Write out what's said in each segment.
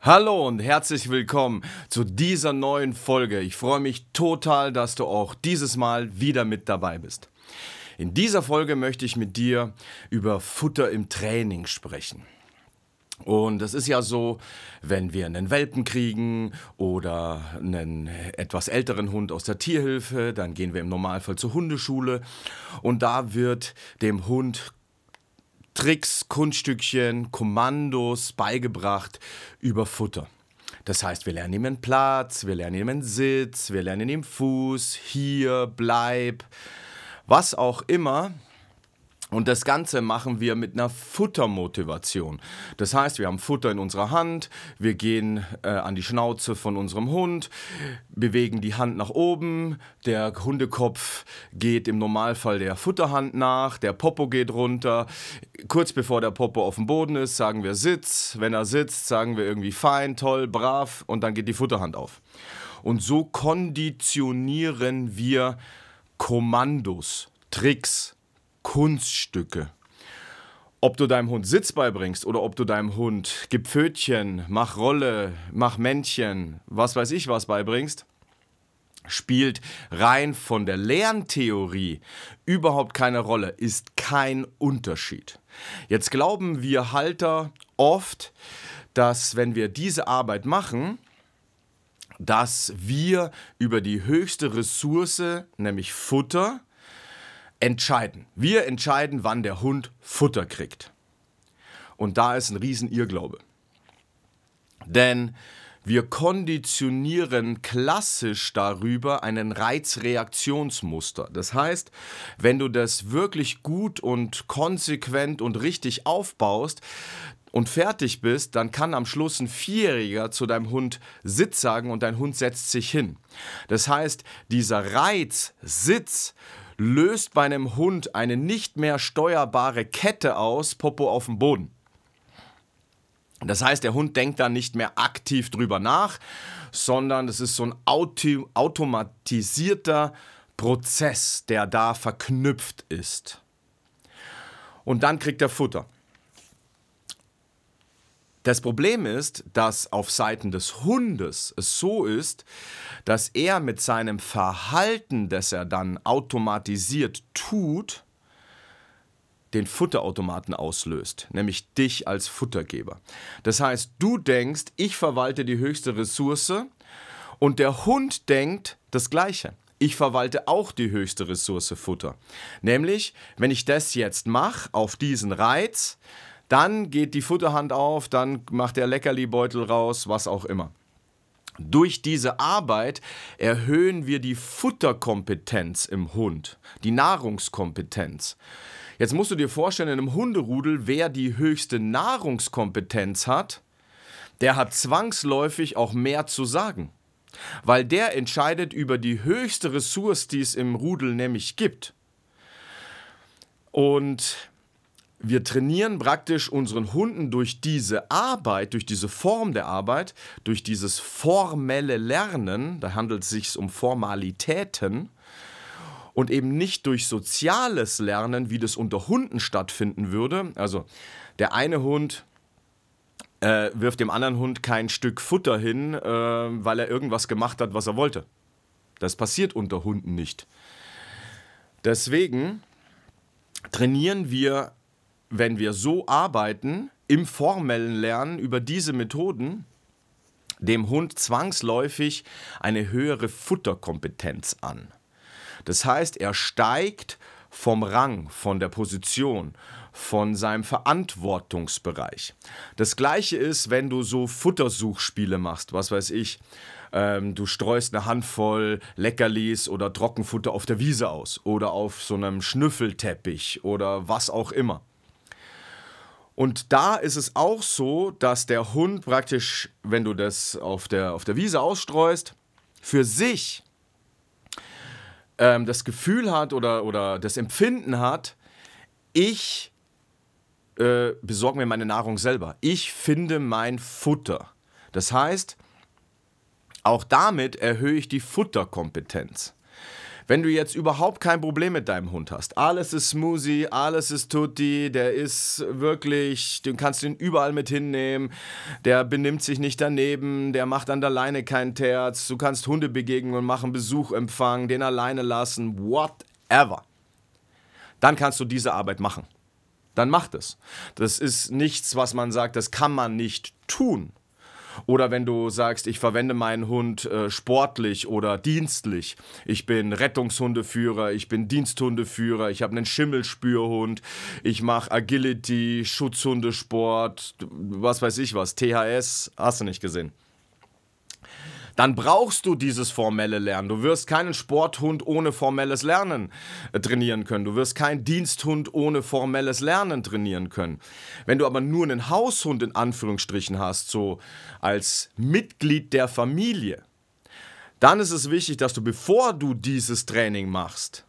Hallo und herzlich willkommen zu dieser neuen Folge. Ich freue mich total, dass du auch dieses Mal wieder mit dabei bist. In dieser Folge möchte ich mit dir über Futter im Training sprechen. Und es ist ja so, wenn wir einen Welpen kriegen oder einen etwas älteren Hund aus der Tierhilfe, dann gehen wir im Normalfall zur Hundeschule und da wird dem Hund Tricks, Kunststückchen, Kommandos beigebracht über Futter. Das heißt, wir lernen ihm einen Platz, wir lernen ihm einen Sitz, wir lernen ihm Fuß, hier, bleib, was auch immer. Und das Ganze machen wir mit einer Futtermotivation. Das heißt, wir haben Futter in unserer Hand, wir gehen äh, an die Schnauze von unserem Hund, bewegen die Hand nach oben, der Hundekopf geht im Normalfall der Futterhand nach, der Popo geht runter. Kurz bevor der Popo auf dem Boden ist, sagen wir Sitz. Wenn er sitzt, sagen wir irgendwie fein, toll, brav und dann geht die Futterhand auf. Und so konditionieren wir Kommandos, Tricks, Kunststücke. Ob du deinem Hund Sitz beibringst oder ob du deinem Hund gib Pfötchen, mach Rolle, mach Männchen, was weiß ich was beibringst, spielt rein von der Lerntheorie überhaupt keine Rolle, ist kein Unterschied. Jetzt glauben wir Halter oft, dass wenn wir diese Arbeit machen, dass wir über die höchste Ressource, nämlich Futter, entscheiden. Wir entscheiden, wann der Hund Futter kriegt. Und da ist ein riesen Irrglaube. Denn wir konditionieren klassisch darüber einen Reizreaktionsmuster. Das heißt, wenn du das wirklich gut und konsequent und richtig aufbaust, und fertig bist, dann kann am Schluss ein Vierjähriger zu deinem Hund Sitz sagen und dein Hund setzt sich hin. Das heißt, dieser Reiz Sitz löst bei einem Hund eine nicht mehr steuerbare Kette aus, Popo auf dem Boden. Das heißt, der Hund denkt da nicht mehr aktiv drüber nach, sondern es ist so ein auto automatisierter Prozess, der da verknüpft ist. Und dann kriegt er Futter. Das Problem ist, dass auf Seiten des Hundes es so ist, dass er mit seinem Verhalten, das er dann automatisiert tut, den Futterautomaten auslöst, nämlich dich als Futtergeber. Das heißt, du denkst, ich verwalte die höchste Ressource und der Hund denkt das Gleiche. Ich verwalte auch die höchste Ressource Futter. Nämlich, wenn ich das jetzt mache auf diesen Reiz, dann geht die Futterhand auf, dann macht der Leckerlibeutel raus, was auch immer. Durch diese Arbeit erhöhen wir die Futterkompetenz im Hund, die Nahrungskompetenz. Jetzt musst du dir vorstellen, in einem Hunderudel, wer die höchste Nahrungskompetenz hat, der hat zwangsläufig auch mehr zu sagen. Weil der entscheidet über die höchste Ressource, die es im Rudel nämlich gibt. Und wir trainieren praktisch unseren Hunden durch diese Arbeit, durch diese Form der Arbeit, durch dieses formelle Lernen, da handelt es sich um Formalitäten und eben nicht durch soziales Lernen, wie das unter Hunden stattfinden würde. Also der eine Hund äh, wirft dem anderen Hund kein Stück Futter hin, äh, weil er irgendwas gemacht hat, was er wollte. Das passiert unter Hunden nicht. Deswegen trainieren wir wenn wir so arbeiten, im formellen Lernen über diese Methoden, dem Hund zwangsläufig eine höhere Futterkompetenz an. Das heißt, er steigt vom Rang, von der Position, von seinem Verantwortungsbereich. Das gleiche ist, wenn du so Futtersuchspiele machst, was weiß ich. Ähm, du streust eine Handvoll Leckerlis oder Trockenfutter auf der Wiese aus oder auf so einem Schnüffelteppich oder was auch immer. Und da ist es auch so, dass der Hund praktisch, wenn du das auf der, auf der Wiese ausstreust, für sich ähm, das Gefühl hat oder, oder das Empfinden hat, ich äh, besorge mir meine Nahrung selber. Ich finde mein Futter. Das heißt, auch damit erhöhe ich die Futterkompetenz. Wenn du jetzt überhaupt kein Problem mit deinem Hund hast, alles ist Smoothie, alles ist Tutti, der ist wirklich, du kannst ihn überall mit hinnehmen, der benimmt sich nicht daneben, der macht an der Leine keinen Terz, du kannst Hundebegegnungen machen, Besuch empfangen, den alleine lassen, whatever. Dann kannst du diese Arbeit machen. Dann mach das. Das ist nichts, was man sagt, das kann man nicht tun. Oder wenn du sagst, ich verwende meinen Hund äh, sportlich oder dienstlich. Ich bin Rettungshundeführer, ich bin Diensthundeführer, ich habe einen Schimmelspürhund, ich mache Agility, Schutzhundesport, was weiß ich was, THS, hast du nicht gesehen dann brauchst du dieses formelle Lernen. Du wirst keinen Sporthund ohne formelles Lernen äh, trainieren können. Du wirst keinen Diensthund ohne formelles Lernen trainieren können. Wenn du aber nur einen Haushund in Anführungsstrichen hast, so als Mitglied der Familie, dann ist es wichtig, dass du, bevor du dieses Training machst,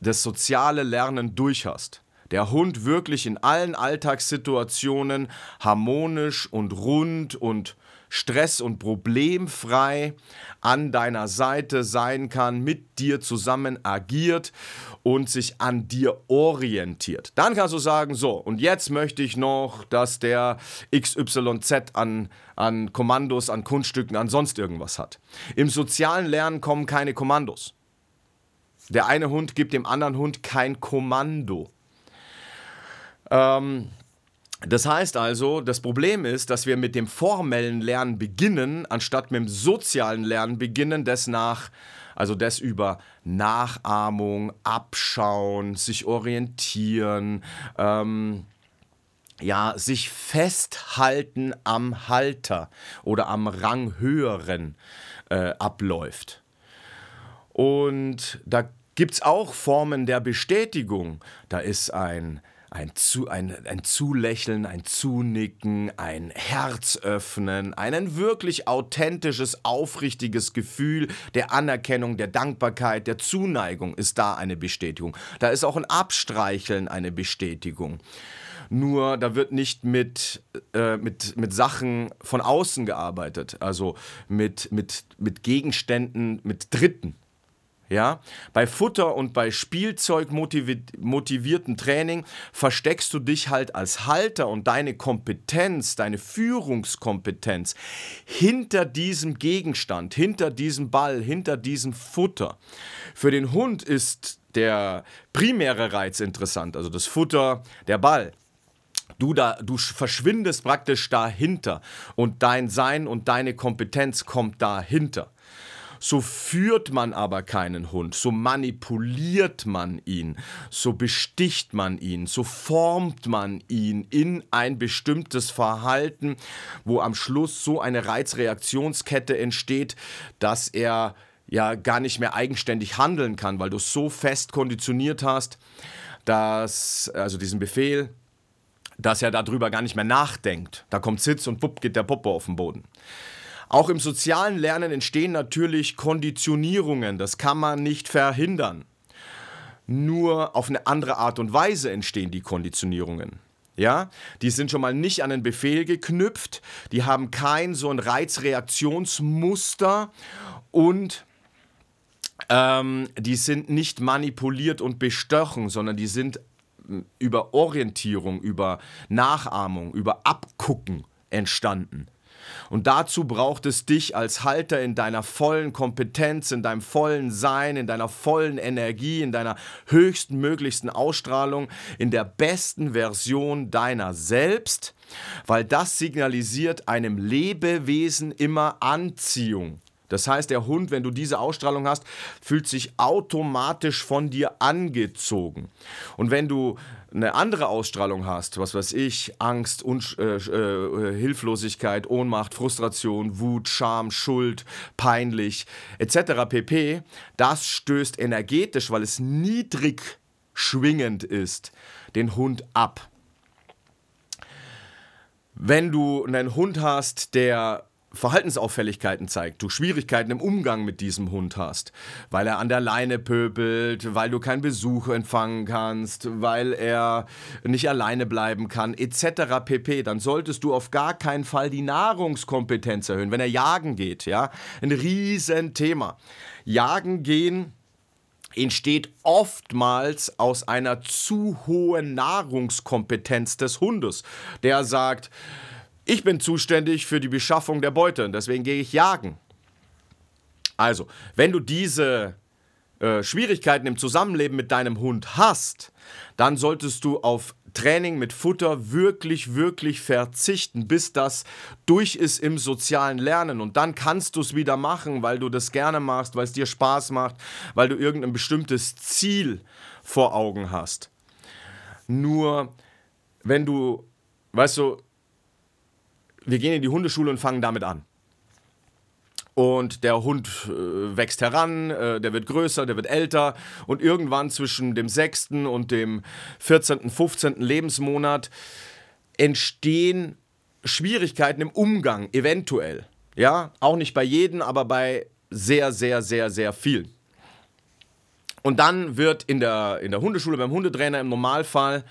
das soziale Lernen durch hast der Hund wirklich in allen Alltagssituationen harmonisch und rund und stress- und problemfrei an deiner Seite sein kann, mit dir zusammen agiert und sich an dir orientiert. Dann kannst du sagen, so, und jetzt möchte ich noch, dass der XYZ an, an Kommandos, an Kunststücken, an sonst irgendwas hat. Im sozialen Lernen kommen keine Kommandos. Der eine Hund gibt dem anderen Hund kein Kommando. Ähm, das heißt also, das Problem ist, dass wir mit dem formellen Lernen beginnen, anstatt mit dem sozialen Lernen beginnen, das nach, also das über Nachahmung, Abschauen, sich orientieren, ähm, ja, sich festhalten am Halter oder am Ranghöheren äh, abläuft. Und da gibt es auch Formen der Bestätigung. Da ist ein ein, zu, ein, ein Zulächeln, ein Zunicken, ein Herz öffnen, ein wirklich authentisches, aufrichtiges Gefühl der Anerkennung, der Dankbarkeit, der Zuneigung ist da eine Bestätigung. Da ist auch ein Abstreicheln eine Bestätigung. Nur da wird nicht mit, äh, mit, mit Sachen von außen gearbeitet, also mit, mit, mit Gegenständen, mit Dritten. Ja? Bei Futter und bei Spielzeug motivierten Training versteckst du dich halt als Halter und deine Kompetenz, deine Führungskompetenz hinter diesem Gegenstand, hinter diesem Ball, hinter diesem Futter. Für den Hund ist der primäre Reiz interessant, also das Futter, der Ball. Du, da, du verschwindest praktisch dahinter und dein Sein und deine Kompetenz kommt dahinter. So führt man aber keinen Hund, so manipuliert man ihn, so besticht man ihn, so formt man ihn in ein bestimmtes Verhalten, wo am Schluss so eine Reizreaktionskette entsteht, dass er ja gar nicht mehr eigenständig handeln kann, weil du so fest konditioniert hast, dass, also diesen Befehl, dass er darüber gar nicht mehr nachdenkt. Da kommt Sitz und wupp geht der Popo auf den Boden. Auch im sozialen Lernen entstehen natürlich Konditionierungen, das kann man nicht verhindern. Nur auf eine andere Art und Weise entstehen die Konditionierungen. Ja, die sind schon mal nicht an einen Befehl geknüpft, die haben kein so ein Reizreaktionsmuster und ähm, die sind nicht manipuliert und bestochen, sondern die sind hm, über Orientierung, über Nachahmung, über Abgucken entstanden. Und dazu braucht es dich als Halter in deiner vollen Kompetenz, in deinem vollen Sein, in deiner vollen Energie, in deiner höchsten möglichsten Ausstrahlung, in der besten Version deiner selbst, weil das signalisiert einem Lebewesen immer Anziehung. Das heißt, der Hund, wenn du diese Ausstrahlung hast, fühlt sich automatisch von dir angezogen. Und wenn du eine andere Ausstrahlung hast, was weiß ich, Angst, Unsch äh, äh, Hilflosigkeit, Ohnmacht, Frustration, Wut, Scham, Schuld, peinlich etc. pp, das stößt energetisch, weil es niedrig schwingend ist, den Hund ab. Wenn du einen Hund hast, der Verhaltensauffälligkeiten zeigt, du Schwierigkeiten im Umgang mit diesem Hund hast, weil er an der Leine pöbelt, weil du keinen Besuch empfangen kannst, weil er nicht alleine bleiben kann, etc. pp, dann solltest du auf gar keinen Fall die Nahrungskompetenz erhöhen, wenn er jagen geht, ja? Ein Riesenthema. Jagen gehen entsteht oftmals aus einer zu hohen Nahrungskompetenz des Hundes, der sagt, ich bin zuständig für die Beschaffung der Beute und deswegen gehe ich jagen. Also, wenn du diese äh, Schwierigkeiten im Zusammenleben mit deinem Hund hast, dann solltest du auf Training mit Futter wirklich, wirklich verzichten, bis das durch ist im sozialen Lernen. Und dann kannst du es wieder machen, weil du das gerne machst, weil es dir Spaß macht, weil du irgendein bestimmtes Ziel vor Augen hast. Nur, wenn du, weißt du, wir gehen in die Hundeschule und fangen damit an. Und der Hund äh, wächst heran, äh, der wird größer, der wird älter und irgendwann zwischen dem 6. und dem 14., 15. Lebensmonat entstehen Schwierigkeiten im Umgang, eventuell. Ja, auch nicht bei jedem, aber bei sehr, sehr, sehr, sehr vielen. Und dann wird in der, in der Hundeschule beim Hundetrainer im Normalfall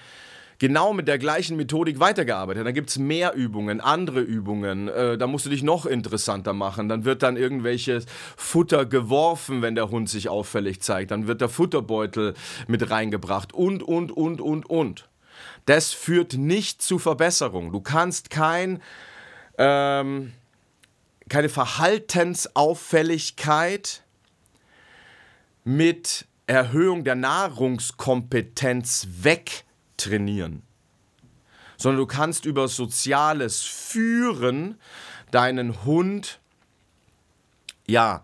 genau mit der gleichen Methodik weitergearbeitet. Dann gibt es mehr Übungen, andere Übungen. Äh, da musst du dich noch interessanter machen. Dann wird dann irgendwelches Futter geworfen, wenn der Hund sich auffällig zeigt. Dann wird der Futterbeutel mit reingebracht und, und, und, und, und. Das führt nicht zu Verbesserung. Du kannst kein, ähm, keine Verhaltensauffälligkeit mit Erhöhung der Nahrungskompetenz weg trainieren, sondern du kannst über soziales Führen deinen Hund ja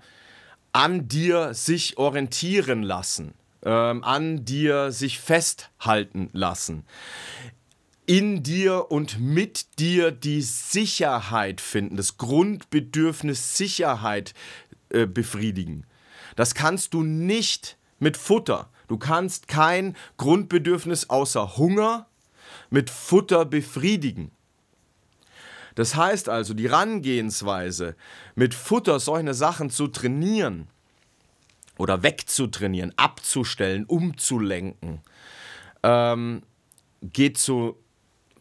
an dir sich orientieren lassen, ähm, an dir sich festhalten lassen in dir und mit dir die Sicherheit finden, das Grundbedürfnis Sicherheit äh, befriedigen. Das kannst du nicht mit Futter. Du kannst kein Grundbedürfnis außer Hunger mit Futter befriedigen. Das heißt also, die Rangehensweise, mit Futter solche Sachen zu trainieren oder wegzutrainieren, abzustellen, umzulenken, ähm, geht zu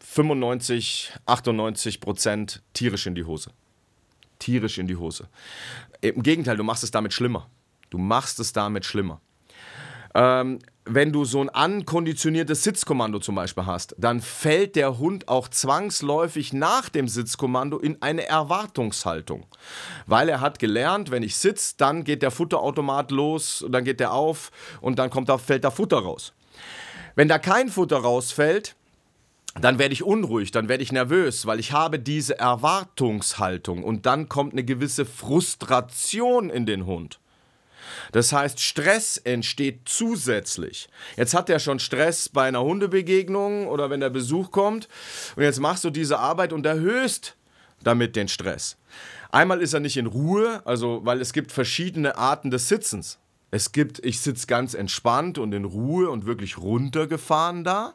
95, 98 Prozent tierisch in die Hose. Tierisch in die Hose. Im Gegenteil, du machst es damit schlimmer. Du machst es damit schlimmer. Ähm, wenn du so ein ankonditioniertes Sitzkommando zum Beispiel hast, dann fällt der Hund auch zwangsläufig nach dem Sitzkommando in eine Erwartungshaltung. Weil er hat gelernt, wenn ich sitze, dann geht der Futterautomat los, dann geht der auf und dann kommt da, fällt da Futter raus. Wenn da kein Futter rausfällt, dann werde ich unruhig, dann werde ich nervös, weil ich habe diese Erwartungshaltung und dann kommt eine gewisse Frustration in den Hund. Das heißt, Stress entsteht zusätzlich. Jetzt hat er schon Stress bei einer Hundebegegnung oder wenn der Besuch kommt und jetzt machst du diese Arbeit und erhöhst damit den Stress. Einmal ist er nicht in Ruhe, also weil es gibt verschiedene Arten des Sitzens. Es gibt, ich sitze ganz entspannt und in Ruhe und wirklich runtergefahren da.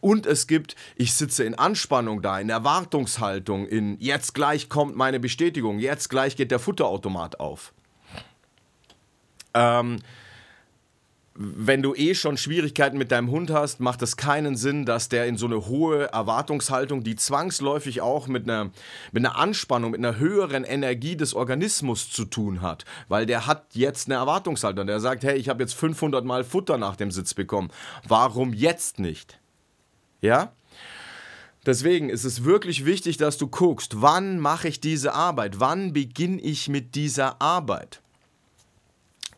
Und es gibt, ich sitze in Anspannung da, in Erwartungshaltung, in jetzt gleich kommt meine Bestätigung, jetzt gleich geht der Futterautomat auf. Ähm, wenn du eh schon Schwierigkeiten mit deinem Hund hast, macht es keinen Sinn, dass der in so eine hohe Erwartungshaltung, die zwangsläufig auch mit einer, mit einer Anspannung, mit einer höheren Energie des Organismus zu tun hat. Weil der hat jetzt eine Erwartungshaltung. Der sagt, hey, ich habe jetzt 500 Mal Futter nach dem Sitz bekommen. Warum jetzt nicht? Ja? Deswegen ist es wirklich wichtig, dass du guckst, wann mache ich diese Arbeit? Wann beginne ich mit dieser Arbeit?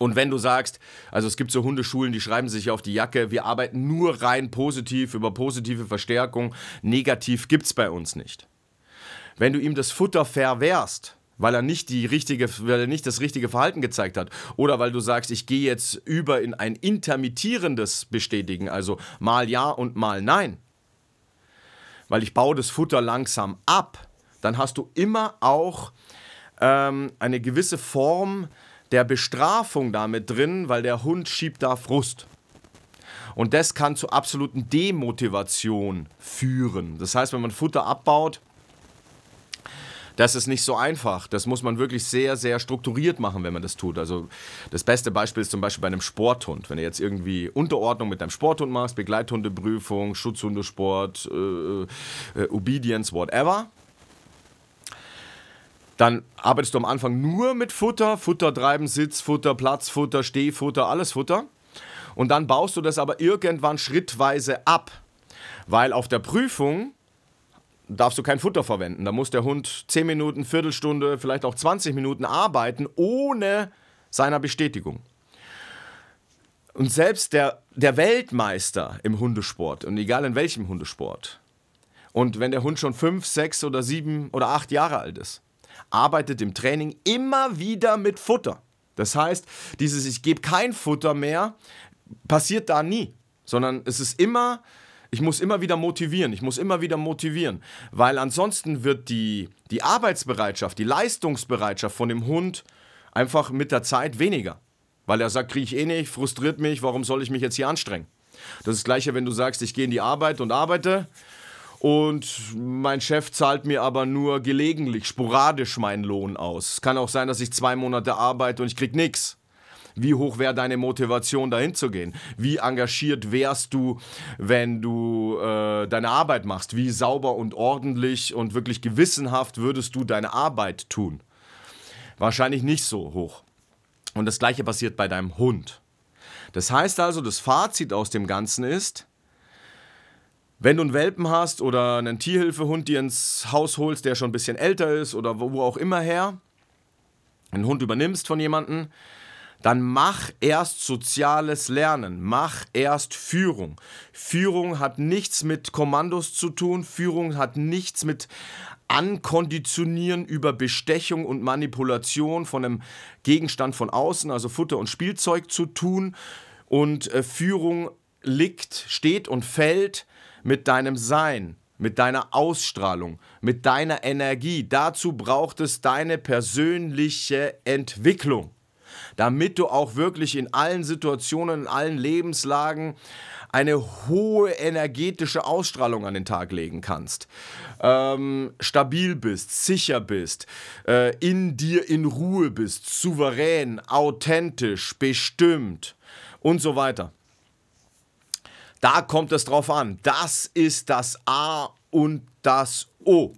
Und wenn du sagst, also es gibt so Hundeschulen, die schreiben sich auf die Jacke, wir arbeiten nur rein positiv über positive Verstärkung, negativ gibt es bei uns nicht. Wenn du ihm das Futter verwehrst, weil er nicht die richtige, weil er nicht das richtige Verhalten gezeigt hat. Oder weil du sagst, ich gehe jetzt über in ein intermittierendes Bestätigen, also mal ja und mal nein. Weil ich baue das Futter langsam ab, dann hast du immer auch ähm, eine gewisse Form der Bestrafung damit drin, weil der Hund schiebt da Frust. Und das kann zu absoluten Demotivation führen. Das heißt, wenn man Futter abbaut, Das ist nicht so einfach. Das muss man wirklich sehr, sehr strukturiert machen, wenn man das tut. Also das beste Beispiel ist zum Beispiel bei einem Sporthund. Wenn du jetzt irgendwie Unterordnung mit deinem Sporthund machst, Begleithundeprüfung, Schutzhundesport, äh, äh, Obedience, whatever, dann arbeitest du am Anfang nur mit Futter, Futter treiben, Sitzfutter, Platzfutter, Stehfutter, alles Futter. Und dann baust du das aber irgendwann schrittweise ab. Weil auf der Prüfung darfst du kein Futter verwenden. Da muss der Hund 10 Minuten, Viertelstunde, vielleicht auch 20 Minuten arbeiten, ohne seiner Bestätigung. Und selbst der, der Weltmeister im Hundesport, und egal in welchem Hundesport, und wenn der Hund schon 5, 6 oder 7 oder 8 Jahre alt ist, arbeitet im Training immer wieder mit Futter. Das heißt, dieses Ich gebe kein Futter mehr passiert da nie, sondern es ist immer ich muss immer wieder motivieren, ich muss immer wieder motivieren, weil ansonsten wird die, die Arbeitsbereitschaft, die Leistungsbereitschaft von dem Hund einfach mit der Zeit weniger. Weil er sagt, kriege ich eh nicht, frustriert mich, warum soll ich mich jetzt hier anstrengen? Das ist das gleiche, wenn du sagst, ich gehe in die Arbeit und arbeite und mein Chef zahlt mir aber nur gelegentlich, sporadisch meinen Lohn aus. Es kann auch sein, dass ich zwei Monate arbeite und ich krieg nichts. Wie hoch wäre deine Motivation, dahin zu gehen? Wie engagiert wärst du, wenn du äh, deine Arbeit machst? Wie sauber und ordentlich und wirklich gewissenhaft würdest du deine Arbeit tun? Wahrscheinlich nicht so hoch. Und das gleiche passiert bei deinem Hund. Das heißt also, das Fazit aus dem Ganzen ist, wenn du einen Welpen hast oder einen Tierhilfehund dir ins Haus holst, der schon ein bisschen älter ist oder wo auch immer her, einen Hund übernimmst von jemandem, dann mach erst soziales Lernen, mach erst Führung. Führung hat nichts mit Kommandos zu tun, Führung hat nichts mit Ankonditionieren über Bestechung und Manipulation von einem Gegenstand von außen, also Futter und Spielzeug zu tun. Und äh, Führung liegt, steht und fällt mit deinem Sein, mit deiner Ausstrahlung, mit deiner Energie. Dazu braucht es deine persönliche Entwicklung damit du auch wirklich in allen Situationen, in allen Lebenslagen eine hohe energetische Ausstrahlung an den Tag legen kannst, ähm, stabil bist, sicher bist, äh, in dir in Ruhe bist, souverän, authentisch, bestimmt und so weiter. Da kommt es drauf an. Das ist das A und das O.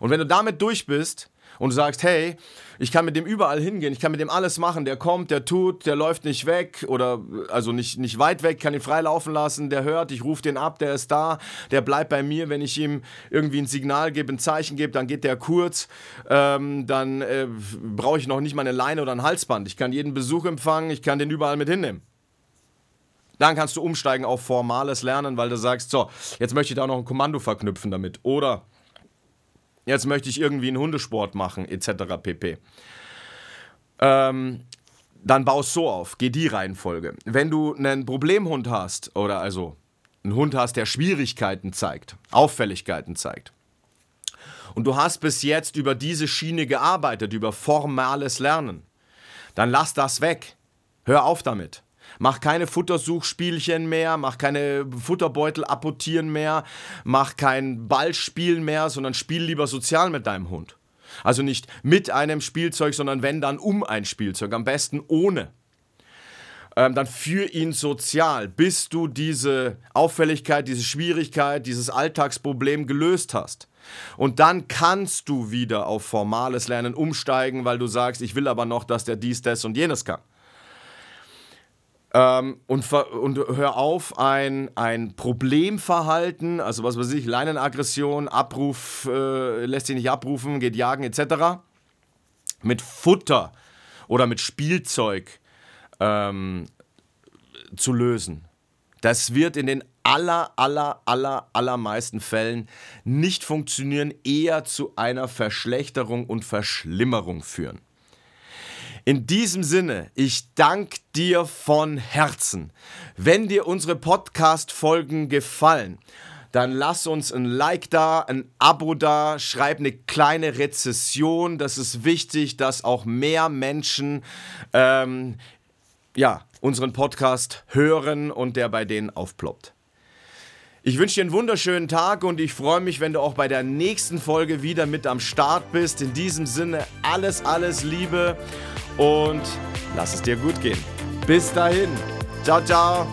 Und wenn du damit durch bist, und du sagst, hey, ich kann mit dem überall hingehen, ich kann mit dem alles machen, der kommt, der tut, der läuft nicht weg oder also nicht, nicht weit weg, kann ihn freilaufen lassen, der hört, ich rufe den ab, der ist da, der bleibt bei mir, wenn ich ihm irgendwie ein Signal gebe, ein Zeichen gebe, dann geht der kurz, ähm, dann äh, brauche ich noch nicht mal eine Leine oder ein Halsband, ich kann jeden Besuch empfangen, ich kann den überall mit hinnehmen. Dann kannst du umsteigen auf formales Lernen, weil du sagst, so, jetzt möchte ich da noch ein Kommando verknüpfen damit. Oder jetzt möchte ich irgendwie einen Hundesport machen, etc. pp. Ähm, dann baust so auf, geh die Reihenfolge. Wenn du einen Problemhund hast, oder also einen Hund hast, der Schwierigkeiten zeigt, Auffälligkeiten zeigt, und du hast bis jetzt über diese Schiene gearbeitet, über formales Lernen, dann lass das weg. Hör auf damit. Mach keine Futtersuchspielchen mehr, mach keine Futterbeutel apportieren mehr, mach kein Ballspielen mehr, sondern spiel lieber sozial mit deinem Hund. Also nicht mit einem Spielzeug, sondern wenn dann um ein Spielzeug, am besten ohne. Ähm, dann führ ihn sozial, bis du diese Auffälligkeit, diese Schwierigkeit, dieses Alltagsproblem gelöst hast. Und dann kannst du wieder auf formales Lernen umsteigen, weil du sagst, ich will aber noch, dass der dies, das und jenes kann. Ähm, und, und hör auf, ein, ein Problemverhalten, also was weiß ich, Leinenaggression, Abruf, äh, lässt sich nicht abrufen, geht jagen etc., mit Futter oder mit Spielzeug ähm, zu lösen. Das wird in den aller, aller, aller, allermeisten Fällen nicht funktionieren, eher zu einer Verschlechterung und Verschlimmerung führen. In diesem Sinne, ich danke dir von Herzen. Wenn dir unsere Podcast-Folgen gefallen, dann lass uns ein Like da, ein Abo da, schreib eine kleine Rezession. Das ist wichtig, dass auch mehr Menschen ähm, ja, unseren Podcast hören und der bei denen aufploppt. Ich wünsche dir einen wunderschönen Tag und ich freue mich, wenn du auch bei der nächsten Folge wieder mit am Start bist. In diesem Sinne, alles, alles Liebe und lass es dir gut gehen. Bis dahin. Ciao, ciao.